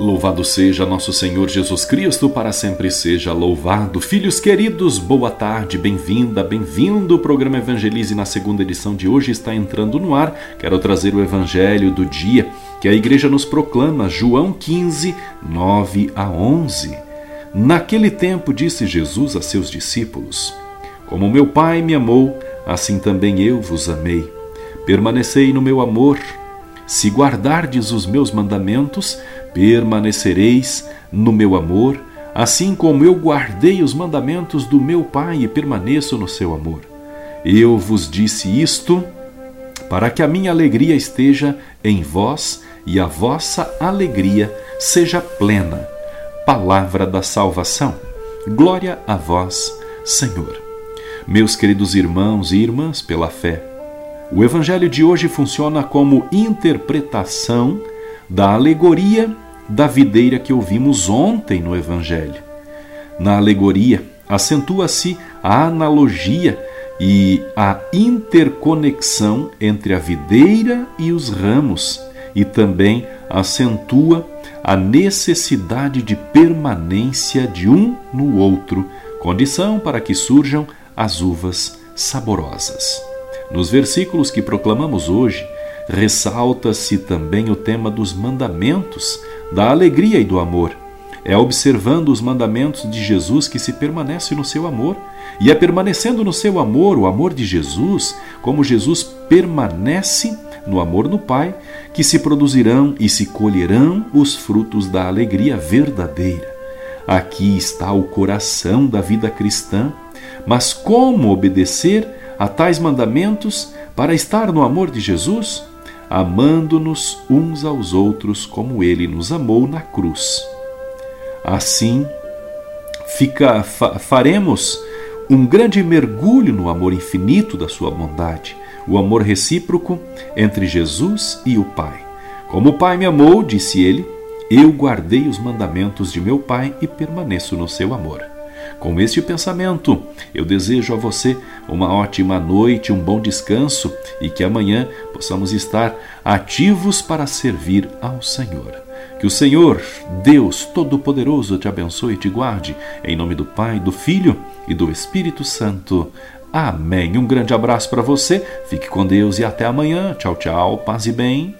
Louvado seja nosso Senhor Jesus Cristo, para sempre seja louvado. Filhos queridos, boa tarde, bem-vinda, bem-vindo. O programa Evangelize na segunda edição de hoje está entrando no ar. Quero trazer o evangelho do dia que a igreja nos proclama, João 15, 9 a 11. Naquele tempo disse Jesus a seus discípulos: Como meu Pai me amou, assim também eu vos amei. Permanecei no meu amor. Se guardardes os meus mandamentos, permanecereis no meu amor, assim como eu guardei os mandamentos do meu Pai e permaneço no seu amor. Eu vos disse isto para que a minha alegria esteja em vós e a vossa alegria seja plena. Palavra da salvação. Glória a vós, Senhor. Meus queridos irmãos e irmãs, pela fé, o Evangelho de hoje funciona como interpretação da alegoria da videira que ouvimos ontem no Evangelho. Na alegoria, acentua-se a analogia e a interconexão entre a videira e os ramos, e também acentua a necessidade de permanência de um no outro, condição para que surjam as uvas saborosas. Nos versículos que proclamamos hoje, ressalta-se também o tema dos mandamentos, da alegria e do amor. É observando os mandamentos de Jesus que se permanece no seu amor, e é permanecendo no seu amor, o amor de Jesus, como Jesus permanece no amor no Pai, que se produzirão e se colherão os frutos da alegria verdadeira. Aqui está o coração da vida cristã. Mas como obedecer a tais mandamentos para estar no amor de Jesus, amando-nos uns aos outros como ele nos amou na cruz. Assim, fica, fa, faremos um grande mergulho no amor infinito da sua bondade, o amor recíproco entre Jesus e o Pai. Como o Pai me amou, disse ele, eu guardei os mandamentos de meu Pai e permaneço no seu amor. Com este pensamento, eu desejo a você uma ótima noite, um bom descanso e que amanhã possamos estar ativos para servir ao Senhor. Que o Senhor, Deus Todo-Poderoso, te abençoe e te guarde, em nome do Pai, do Filho e do Espírito Santo. Amém. Um grande abraço para você, fique com Deus e até amanhã. Tchau, tchau, paz e bem.